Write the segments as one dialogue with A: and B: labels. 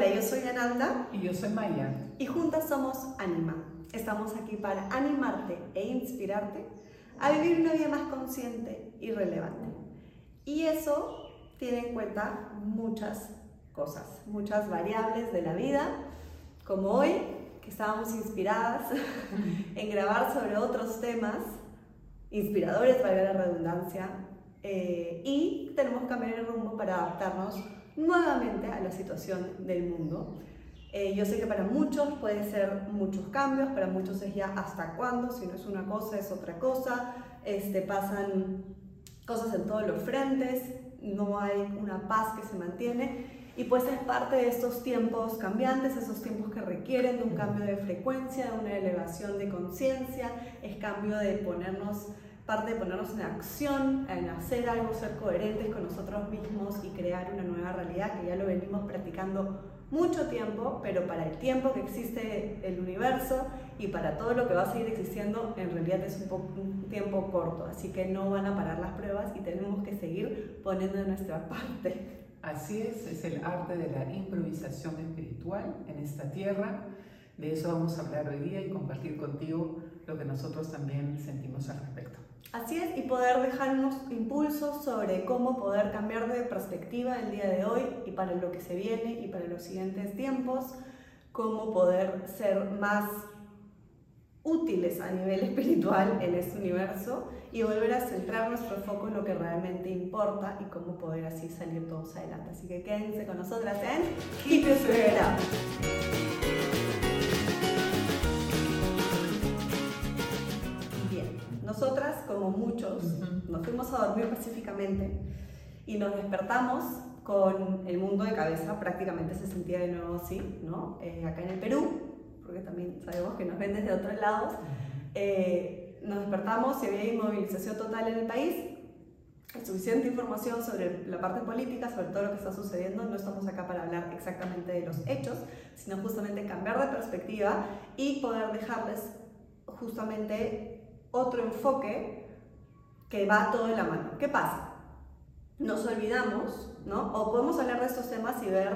A: Hola, yo soy Ananda.
B: Y yo soy Maya.
A: Y juntas somos Anima. Estamos aquí para animarte e inspirarte a vivir una vida más consciente y relevante. Y eso tiene en cuenta muchas cosas, muchas variables de la vida, como hoy, que estábamos inspiradas en grabar sobre otros temas inspiradores, para la redundancia, eh, y tenemos que cambiar el rumbo para adaptarnos nuevamente a la situación del mundo. Eh, yo sé que para muchos puede ser muchos cambios, para muchos es ya hasta cuándo, si no es una cosa es otra cosa, este, pasan cosas en todos los frentes, no hay una paz que se mantiene y pues es parte de estos tiempos cambiantes, esos tiempos que requieren de un cambio de frecuencia, de una elevación de conciencia, es cambio de ponernos parte de ponernos en acción, en hacer algo, ser coherentes con nosotros mismos y crear una nueva realidad que ya lo venimos practicando mucho tiempo, pero para el tiempo que existe el universo y para todo lo que va a seguir existiendo, en realidad es un, un tiempo corto, así que no van a parar las pruebas y tenemos que seguir poniendo de nuestra parte.
B: Así es, es el arte de la improvisación espiritual en esta tierra. De eso vamos a hablar hoy día y compartir contigo lo que nosotros también sentimos al respecto.
A: Así es, y poder dejar unos impulsos sobre cómo poder cambiar de perspectiva el día de hoy y para lo que se viene y para los siguientes tiempos, cómo poder ser más útiles a nivel espiritual en este universo y volver a centrar nuestro foco en lo que realmente importa y cómo poder así salir todos adelante. Así que quédense con nosotras en Keep Your Nosotras, como muchos, nos fuimos a dormir pacíficamente y nos despertamos con el mundo de cabeza, prácticamente se sentía de nuevo así, ¿no? Eh, acá en el Perú, porque también sabemos que nos ven desde otros lados, eh, nos despertamos y había inmovilización total en el país, suficiente información sobre la parte política, sobre todo lo que está sucediendo. No estamos acá para hablar exactamente de los hechos, sino justamente cambiar de perspectiva y poder dejarles justamente otro enfoque que va todo en la mano. ¿Qué pasa? Nos olvidamos, ¿no? O podemos hablar de estos temas y ver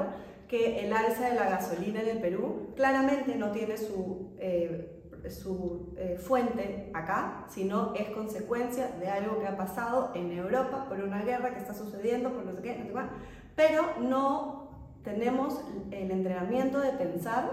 A: que el alza de la gasolina en el Perú claramente no tiene su, eh, su eh, fuente acá, sino es consecuencia de algo que ha pasado en Europa por una guerra que está sucediendo, por no sé qué, no sé qué, pero no tenemos el entrenamiento de pensar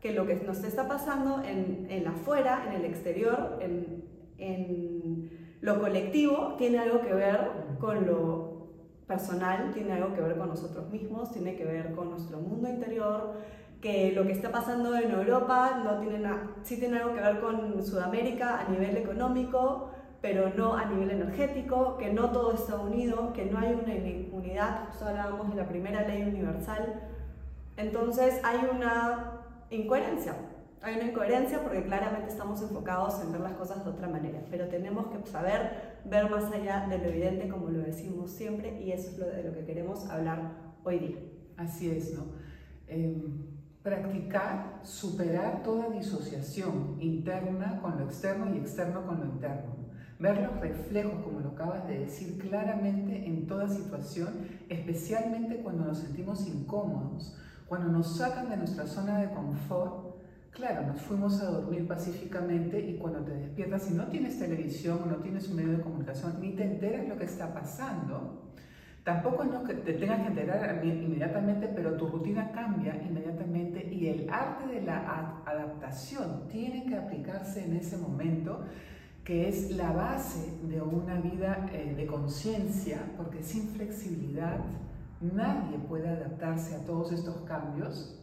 A: que lo que nos está pasando en, en afuera, en el exterior, en, en lo colectivo tiene algo que ver con lo personal, tiene algo que ver con nosotros mismos, tiene que ver con nuestro mundo interior, que lo que está pasando en Europa no tiene nada, sí tiene algo que ver con Sudamérica a nivel económico, pero no a nivel energético, que no todo está unido, que no hay una unidad, justo hablábamos de la primera ley universal, entonces hay una incoherencia hay una incoherencia porque claramente estamos enfocados en ver las cosas de otra manera, pero tenemos que saber ver más allá de lo evidente, como lo decimos siempre, y eso es lo de lo que queremos hablar hoy día.
B: Así es, ¿no? Em, practicar, superar toda disociación interna con lo externo y externo con lo interno. Ver los reflejos, como lo acabas de decir, claramente en toda situación, especialmente cuando nos sentimos incómodos, cuando nos sacan de nuestra zona de confort Claro, nos fuimos a dormir pacíficamente y cuando te despiertas, si no tienes televisión, no tienes un medio de comunicación, ni te enteras lo que está pasando, tampoco es que te tengas que enterar inmediatamente, pero tu rutina cambia inmediatamente y el arte de la adaptación tiene que aplicarse en ese momento que es la base de una vida eh, de conciencia, porque sin flexibilidad nadie puede adaptarse a todos estos cambios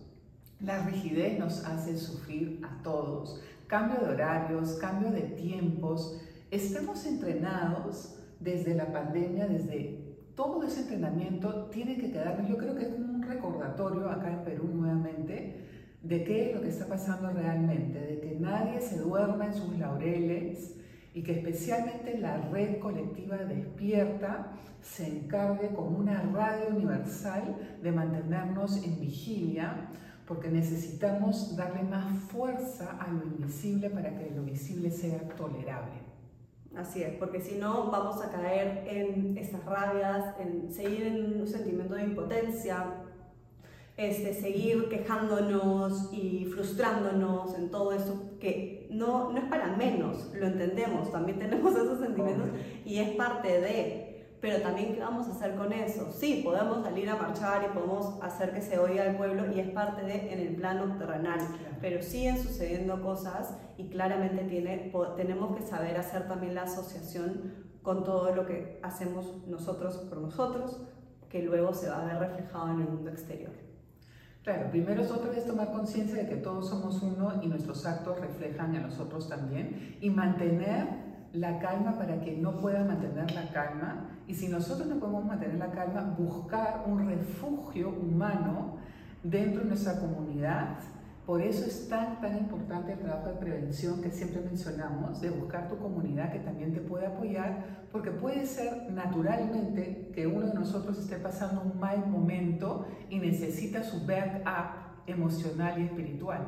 B: la rigidez nos hace sufrir a todos. Cambio de horarios, cambio de tiempos. Estamos entrenados desde la pandemia, desde todo ese entrenamiento tiene que quedarnos, yo creo que es un recordatorio acá en Perú nuevamente, de qué es lo que está pasando realmente, de que nadie se duerma en sus laureles y que especialmente la red colectiva despierta se encargue como una radio universal de mantenernos en vigilia porque necesitamos darle más fuerza a lo invisible para que lo visible sea tolerable.
A: Así es, porque si no vamos a caer en estas rabias, en seguir en un sentimiento de impotencia, este, seguir quejándonos y frustrándonos en todo eso, que no, no es para menos, lo entendemos, también tenemos esos sentimientos y es parte de, pero también qué vamos a hacer con eso. Sí, podemos salir a marchar y podemos hacer que se oiga al pueblo y es parte de en el plano terrenal, pero siguen sucediendo cosas y claramente tiene, tenemos que saber hacer también la asociación con todo lo que hacemos nosotros por nosotros, que luego se va a ver reflejado en el mundo exterior.
B: Claro, primero es otra vez tomar conciencia de que todos somos uno y nuestros actos reflejan en nosotros también y mantener la calma para quien no pueda mantener la calma y si nosotros no podemos mantener la calma, buscar un refugio humano dentro de nuestra comunidad. Por eso es tan, tan importante el trabajo de prevención que siempre mencionamos, de buscar tu comunidad que también te puede apoyar, porque puede ser naturalmente que uno de nosotros esté pasando un mal momento y necesita su backup emocional y espiritual.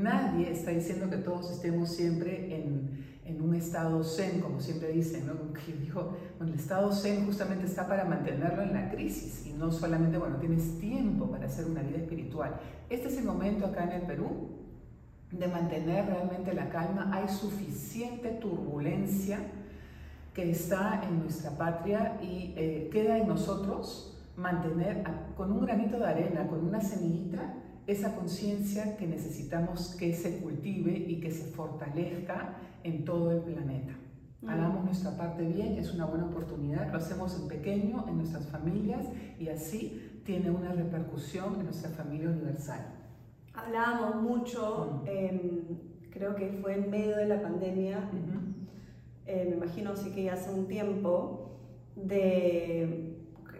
B: Nadie está diciendo que todos estemos siempre en, en un estado zen, como siempre dicen, ¿no? dijo, el estado zen justamente está para mantenerlo en la crisis y no solamente, bueno, tienes tiempo para hacer una vida espiritual. Este es el momento acá en el Perú de mantener realmente la calma. Hay suficiente turbulencia que está en nuestra patria y eh, queda en nosotros mantener con un granito de arena, con una semillita, esa conciencia que necesitamos que se cultive y que se fortalezca en todo el planeta. Hagamos nuestra parte bien, es una buena oportunidad, lo hacemos en pequeño, en nuestras familias y así tiene una repercusión en nuestra familia universal.
A: Hablábamos mucho, creo que fue en medio de la pandemia, eh, me imagino sí que hace un tiempo, de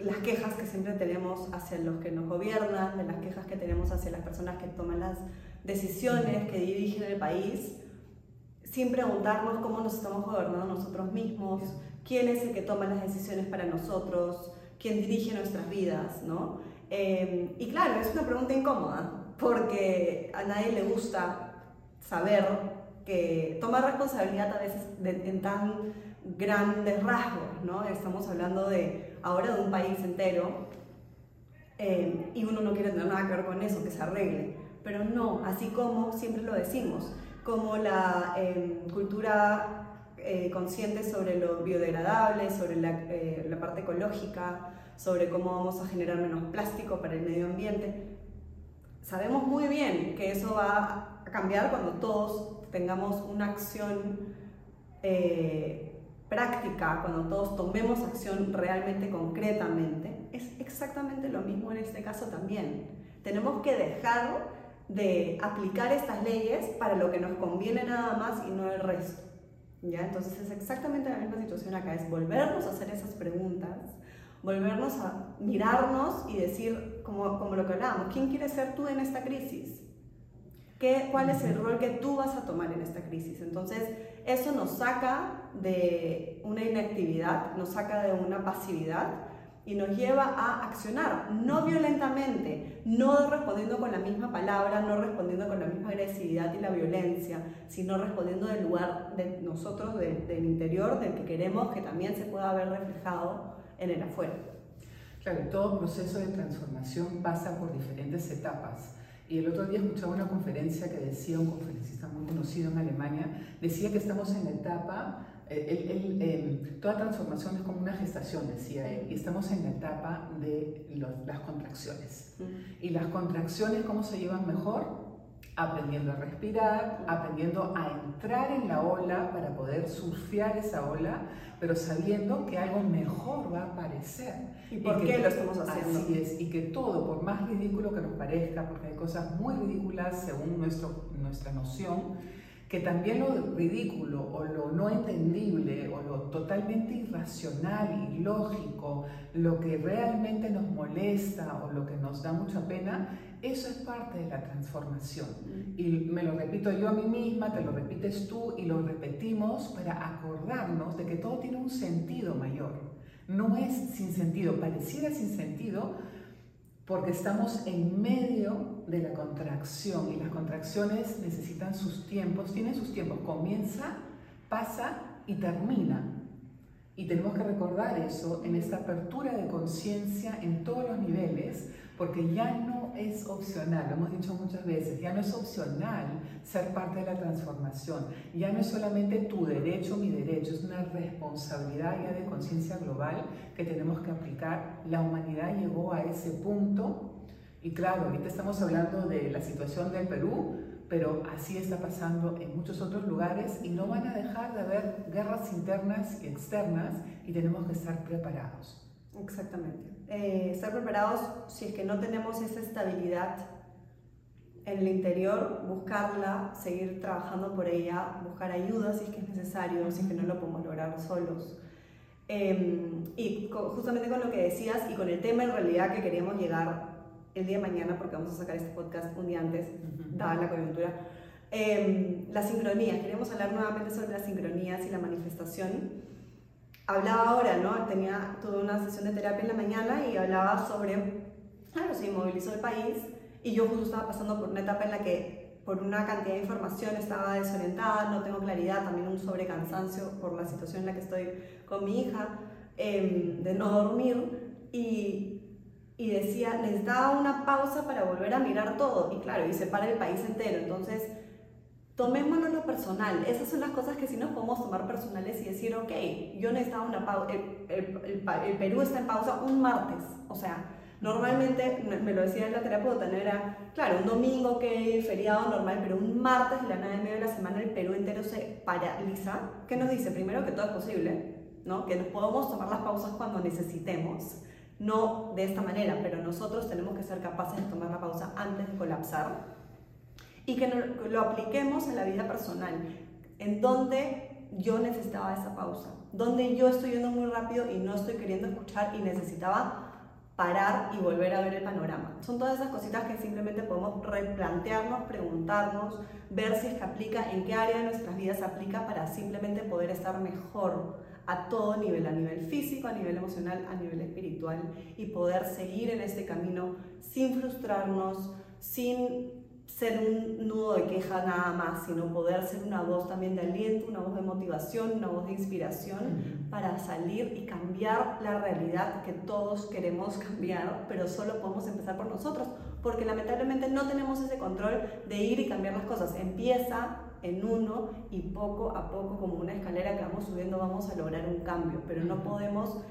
A: las quejas que siempre tenemos hacia los que nos gobiernan, de las quejas que tenemos hacia las personas que toman las decisiones, que dirigen el país sin preguntarnos cómo nos estamos gobernando nosotros mismos, quién es el que toma las decisiones para nosotros, quién dirige nuestras vidas, ¿no? Eh, y claro, es una pregunta incómoda, porque a nadie le gusta saber que tomar responsabilidad a veces en tan grandes rasgos, ¿no? Estamos hablando de ahora de un país entero eh, y uno no quiere tener nada que ver con eso, que se arregle. Pero no, así como siempre lo decimos, como la em, cultura eh, consciente sobre lo biodegradable, sobre eh, la, parte ecológica, sobre cómo vamos a generar menos plástico para el medio ambiente. Sabemos muy bien que eso va a cambiar cuando todos tengamos una acción práctica, cuando todos tomemos acción realmente concretamente. Es exactamente lo mismo en este caso también. Tenemos que dejar de aplicar estas leyes para lo que nos conviene nada más y no el resto. ¿Ya? Entonces es exactamente la misma situación acá, es volvernos a hacer esas preguntas, volvernos a mirarnos y decir, como, como lo que hablábamos, ¿quién quieres ser tú en esta crisis? ¿Qué, ¿Cuál es el rol que tú vas a tomar en esta crisis? Entonces, eso nos saca de una inactividad, nos saca de una pasividad y nos lleva a accionar, no violentamente, no respondiendo con la misma palabra, no respondiendo con la misma agresividad y la violencia, sino respondiendo del lugar de nosotros, del interior, del que queremos que también se pueda ver reflejado en el afuera.
B: Claro, todo proceso de transformación pasa por diferentes etapas. Y el otro día escuchaba una conferencia que decía un conferencista muy conocido en Alemania, decía que estamos en la etapa el, toda transformación es como una gestación, decía él, y estamos en la etapa de las contracciones. Y las contracciones, ¿cómo se llevan mejor? Aprendiendo a respirar, aprendiendo a entrar en la ola para poder surfear esa ola, pero sabiendo que algo mejor va a aparecer.
A: ¿Y por qué lo estamos haciendo?
B: Así es, y que todo, por más ridículo que nos parezca, porque hay cosas muy ridículas según nuestro, nuestra noción, que también lo ridículo o lo no entendible o lo totalmente irracional y lógico, lo que realmente nos molesta o lo que nos da mucha pena, eso es parte de la transformación. Mm. Y me lo repito yo a mí misma, te lo repites tú y lo repetimos para acordarnos de que todo tiene un sentido mayor. No es sin sentido, pareciera sin sentido, porque estamos en medio de la contracción y las contracciones necesitan sus tiempos, tienen sus tiempos, comienza, pasa y termina. Y tenemos que recordar eso en esta apertura de conciencia en todos los niveles, porque ya no es opcional, lo hemos dicho muchas veces, ya no es opcional ser parte de la transformación, ya no es solamente tu derecho, mi derecho, es una responsabilidad ya de conciencia global que tenemos que aplicar. La humanidad llegó a ese punto y claro, ahorita estamos hablando de la situación del Perú, pero así está pasando en muchos otros lugares y no van a dejar de haber guerras internas y externas y tenemos que estar preparados.
A: Exactamente. Eh, estar preparados si es que no tenemos esa estabilidad en el interior, buscarla, seguir trabajando por ella, buscar ayuda si es que es necesario, si es que no lo podemos lograr solos. Em, y justamente con lo que decías y con el tema en realidad que queríamos llegar el día de mañana, porque vamos a sacar este podcast un día antes, dada la coyuntura, eh, la sincronía. Queremos hablar nuevamente sobre las sincronías y la manifestación hablaba ahora, ¿no? Tenía, tuve una sesión de terapia en la mañana y hablaba sobre, claro, se inmovilizó el país y yo justo estaba pasando por una etapa en la que por una cantidad de información estaba desorientada, no tengo claridad, también un sobrecansancio por la situación en la que estoy con mi hija, em, de no dormir y, y decía, necesitaba una pausa para volver a mirar todo y claro, y se para el país entero, entonces tomémonos lo personal. Esas son las cosas que sí nos podemos tomar personales y decir, ok, yo necesitaba una pausa, el, el, Perú está en pausa un martes, o sea, normalmente, me lo decía la terapeuta, no era, claro, un domingo, ok, feriado normal, pero un martes la nada en medio de la semana el Perú entero se paraliza. ¿Qué nos dice? Primero que todo es posible, ¿no? Que nos podemos tomar las pausas cuando necesitemos. No de esta manera, pero nosotros tenemos que ser capaces de tomar la pausa antes de colapsar y que lo apliquemos en la vida personal, en donde yo necesitaba esa pausa, donde yo estoy yendo muy rápido y no estoy queriendo escuchar y necesitaba parar y volver a ver el panorama. Son todas esas cositas que simplemente podemos replantearnos, preguntarnos, ver si es que aplica, en qué área de nuestras vidas aplica para simplemente poder estar mejor a todo nivel, a nivel físico, a nivel emocional, a nivel espiritual y poder seguir en este camino sin frustrarnos, sin ser un nudo de queja nada más, sino poder ser una voz también de aliento, una voz de motivación, una voz de inspiración para salir y cambiar la realidad que todos queremos cambiar, pero solo podemos empezar por nosotros, porque lamentablemente no tenemos ese control de ir y cambiar las cosas. Empieza en uno y poco a poco, como una escalera que vamos subiendo, vamos a lograr un cambio, pero no podemos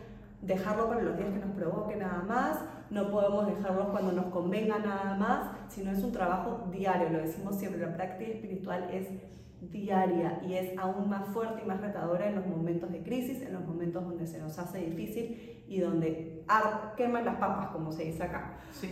A: dejarlo para los días que nos provoque nada más, no podemos dejarlo cuando nos convenga nada más, sino es un trabajo diario, lo decimos siempre, la práctica espiritual es diaria y es aún más fuerte y más retadora en los momentos de crisis, en los momentos donde se nos hace difícil y donde queman las papas, como se dice acá.
B: Sí,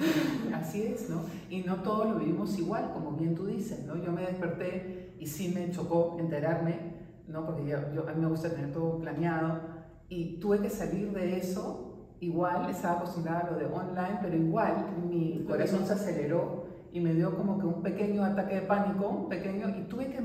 B: así es, ¿no? Y no todos lo vivimos igual, como bien tú dices, ¿no? Yo me desperté y sí me chocó enterarme, ¿no? Porque yo, a mí me gusta tener todo planeado, y tuve que salir de eso, igual estaba acostumbrada a lo de online, pero igual mi corazón se aceleró y me dio como que un pequeño ataque de pánico, un pequeño, y tuve que,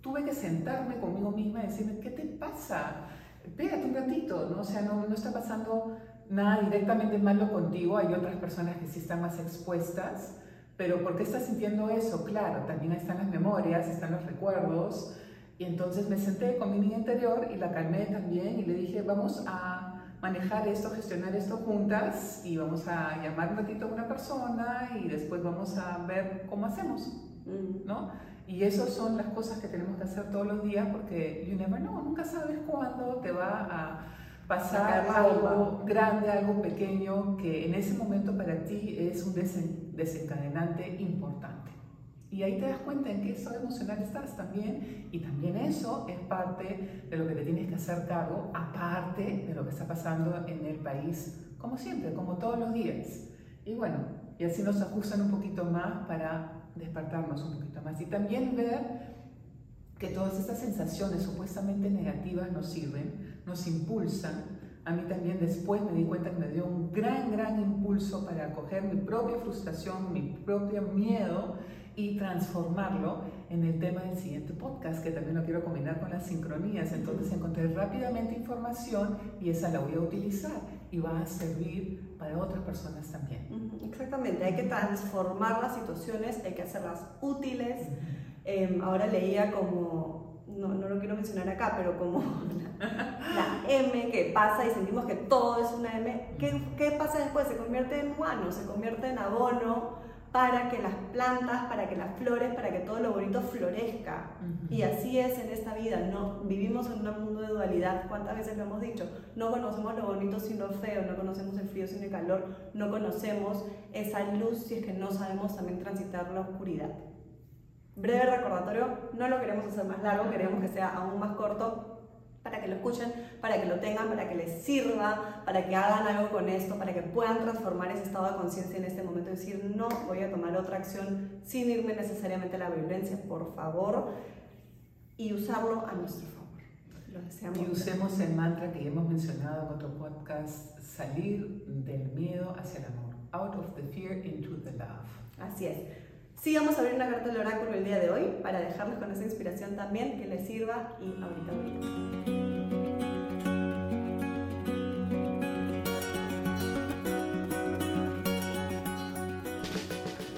B: tuve que sentarme conmigo misma y decirme, ¿qué te pasa? Pégate un ratito, ¿no? O sea, no, no está pasando nada directamente malo contigo, hay otras personas que sí están más expuestas, pero ¿por qué estás sintiendo eso? Claro, también están las memorias, están los recuerdos, y entonces me senté con mi niña interior y la calmé también y le dije, vamos a manejar esto, gestionar esto juntas y vamos a llamar un ratito a una persona y después vamos a ver cómo hacemos, mm. ¿no? Y esas son las cosas que tenemos que hacer todos los días porque you never know, nunca sabes cuándo te va a pasar algo grande, algo pequeño que en ese momento para ti es un desencadenante importante. Y ahí te das cuenta en qué estado emocional estás también. Y también eso es parte de lo que te tienes que hacer cargo, aparte de lo que está pasando en el país, como siempre, como todos los días. Y bueno, y así nos acusan un poquito más para despertarnos un poquito más. Y también ver que todas estas sensaciones supuestamente negativas nos sirven, nos impulsan. A mí también después me di cuenta que me dio un gran, gran impulso para acoger mi propia frustración, mi propio miedo y transformarlo en el tema del siguiente podcast, que también lo quiero combinar con las sincronías. Entonces encontré rápidamente información y esa la voy a utilizar y va a servir para otras personas también.
A: Exactamente, hay que transformar las situaciones, hay que hacerlas útiles. Em, ahora leía como no, no lo quiero mencionar acá, pero como la, M que pasa y sentimos que todo es una M, ¿qué, ¿qué pasa después? Se convierte en guano, se convierte en abono para que las plantas, para que las flores, para que todo lo bonito florezca. Y así es en esta vida, no vivimos en un mundo de dualidad, ¿cuántas veces lo hemos dicho? No conocemos lo bonito sino lo feo, no conocemos el frío sin el calor, no conocemos esa luz si es que no sabemos también transitar la oscuridad. Breve recordatorio, no lo queremos hacer más largo, queremos que sea aún más corto, para que lo escuchen, para que lo tengan, para que les sirva, para que hagan algo con esto, para que puedan transformar ese estado de conciencia en este momento y decir, no voy a tomar otra acción sin irme necesariamente a la violencia, por favor, y usarlo a nuestro favor.
B: Lo deseamos. Y usemos el mantra que ya hemos mencionado en otro podcast, salir del miedo hacia el amor. Out of the fear into the love.
A: Así es. Sí, vamos a abrir una carta del oráculo el día de hoy para dejarles con esa inspiración también que les sirva y ahorita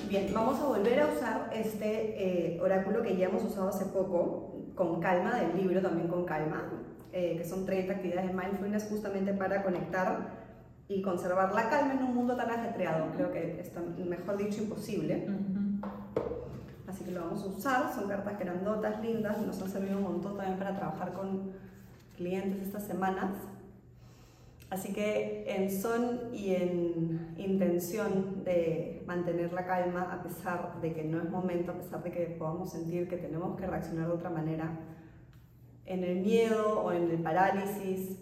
A: Bien, vamos a volver a usar este eh, oráculo que ya hemos usado hace poco, con calma, del libro también con calma, eh, que son 30 actividades de mindfulness justamente para conectar y conservar la calma en un mundo tan ajetreado. Creo que es, mejor dicho, imposible. Así que lo vamos a usar, son cartas grandotas, lindas, nos han servido un montón también para trabajar con clientes estas semanas. Así que en son y en intención de mantener la calma a pesar de que no es momento, a pesar de que podamos sentir que tenemos que reaccionar de otra manera, en el miedo o en el parálisis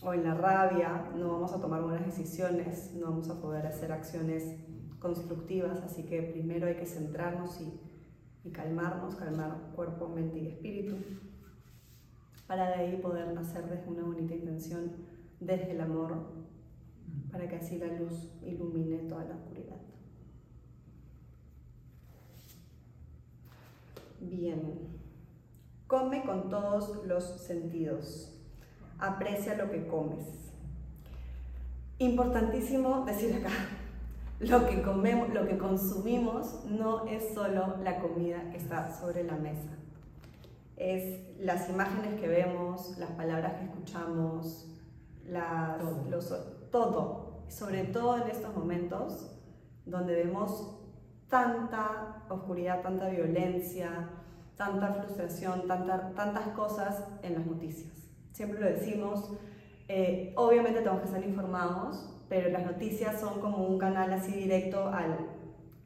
A: o en la rabia no vamos a tomar buenas decisiones, no vamos a poder hacer acciones constructivas, así que primero hay que centrarnos y, calmarnos, calmar cuerpo, mente y espíritu, para de ahí poder nacer desde una bonita intención, desde el amor, para que así la luz ilumine toda la oscuridad. Bien, come con todos los sentidos, aprecia lo que comes. Importantísimo decir acá, lo que comemos, lo que consumimos no es solo la comida que está sobre la mesa. Es las imágenes que vemos, las palabras que escuchamos, las, todo. Los, todo. Sobre todo en estos momentos donde vemos tanta oscuridad, tanta violencia, tanta frustración, tanta, tantas cosas en las noticias. Siempre lo decimos, eh, obviamente tenemos que estar informados, pero las noticias son como un canal así directo al,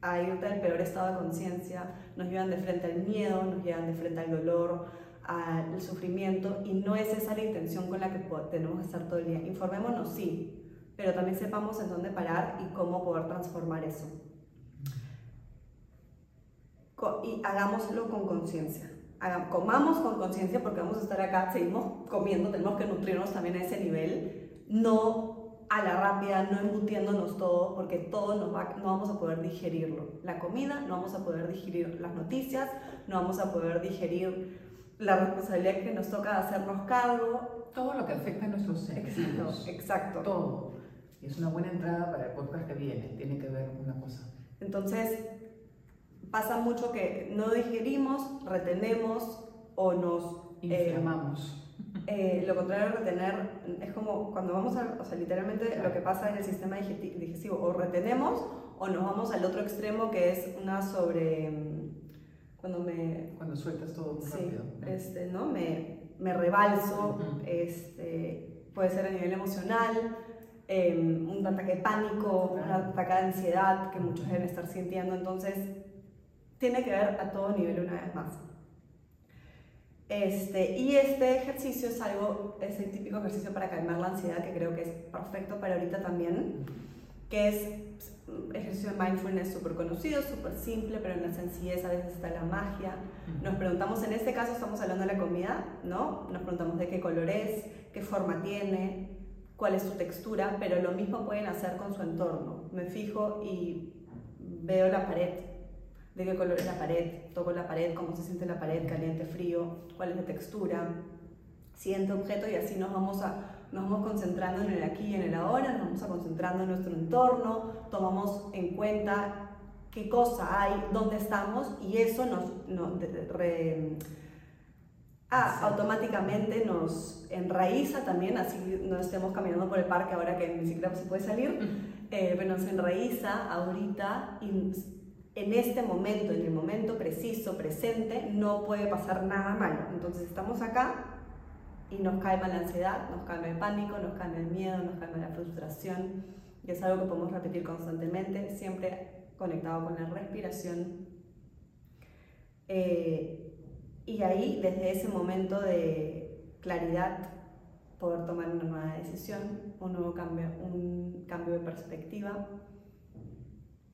A: a irte al peor estado de conciencia, nos llevan de frente al miedo, nos llevan de frente al dolor, al sufrimiento, y no es esa la intención con la que tenemos que estar todo el día. Informémonos, sí, pero también sepamos en dónde parar y cómo poder transformar eso. Y hagámoslo con conciencia. Comamos con conciencia porque vamos a estar acá, seguimos comiendo, tenemos que nutrirnos también a ese nivel. No a la rápida, no embutiéndonos todo, porque todo nos va, no vamos a poder digerirlo. La comida, no vamos a poder digerir las noticias, no vamos a poder digerir la responsabilidad que nos toca hacernos cargo.
B: Todo lo que afecta a nuestros
A: sentidos. Exacto, exacto.
B: Todo. Y es una buena entrada para el podcast que viene, tiene que ver una cosa.
A: Entonces, pasa mucho que no digerimos, retenemos o nos...
B: Eh, Inflamamos.
A: Eh, lo contrario de retener es como cuando vamos a, o sea, literalmente lo que pasa en el sistema digestivo, o retenemos o nos vamos al otro extremo que es una sobre, cuando me...
B: Cuando sueltas todo muy sí,
A: Este, ¿no? Me, me rebalso, este, puede ser a nivel emocional, em, un ataque de pánico, un ataque de ansiedad que muchos deben estar sintiendo, entonces tiene que ver a todo nivel una vez más. Este, y este ejercicio es algo, es el típico ejercicio para calmar la ansiedad que creo que es perfecto para ahorita también, que es pues, ejercicio de mindfulness súper conocido, súper simple, pero en la sencillez a veces está la magia. Nos preguntamos, en este caso estamos hablando de la comida, ¿no? Nos preguntamos de qué color es, qué forma tiene, cuál es su textura, pero lo mismo pueden hacer con su entorno. Me fijo y veo la pared de qué color es la pared, toco la pared, cómo se siente la pared, caliente, frío, cuál es la textura, siguiente objeto y así nos vamos, a, nos vamos concentrando en el aquí y en el ahora, nos vamos a concentrando en nuestro entorno, tomamos en cuenta qué cosa hay, dónde estamos y eso nos, Ah, automáticamente nos enraiza también, así no estemos caminando por el parque ahora que ni siquiera se puede salir, eh, pero nos enraiza ahorita y en este momento, en el momento preciso, presente, no puede pasar nada malo. Entonces estamos acá y nos calma la ansiedad, nos calma el pánico, nos calma el miedo, nos calma la frustración, y es algo que podemos repetir constantemente, siempre conectado con la respiración. Eh, y ahí, desde ese momento de claridad, poder tomar una nueva decisión, un nuevo cambio, un cambio de perspectiva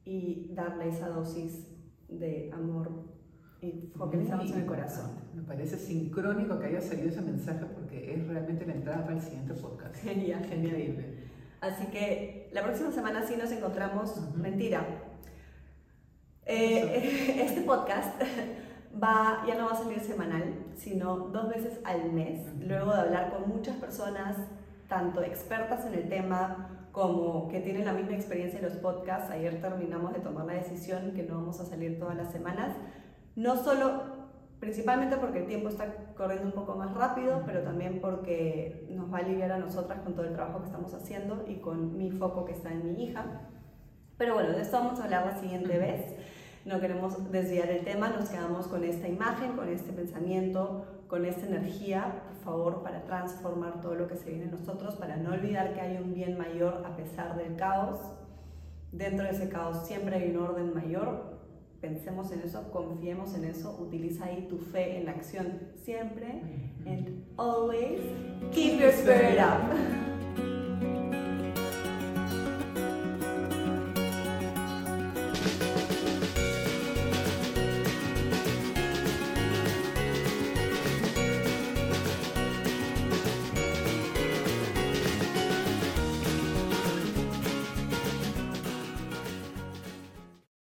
A: y darle esa dosis de amor y focalizarnos en el corazón.
B: Me parece sincrónico que haya salido ese mensaje porque es realmente la entrada para el siguiente podcast.
A: Genial, genial. Increíble. Así que la próxima semana sí nos encontramos. Mentira. Eh, este podcast va, ya no va a salir semanal, sino dos veces al mes, luego de hablar con muchas personas, tanto expertas en el tema como que tienen la misma experiencia en los podcasts. Ayer terminamos de tomar la decisión que no vamos a salir todas las semanas, no solo, principalmente porque el tiempo está corriendo un poco más rápido, pero también porque nos va a aliviar a nosotras con todo el trabajo que estamos haciendo y con mi foco que está en mi hija. Pero bueno, de esto vamos a hablar la siguiente vez no queremos desviar el tema, nos quedamos con esta imagen, con este pensamiento, con esta energía, por favor, para transformar todo lo que se viene en nosotros, para no olvidar que hay un bien mayor a pesar del caos. Dentro de ese caos siempre hay un orden mayor. Pensemos en eso, confiemos en eso, utiliza ahí tu fe en la acción siempre. And always keep your spirit up.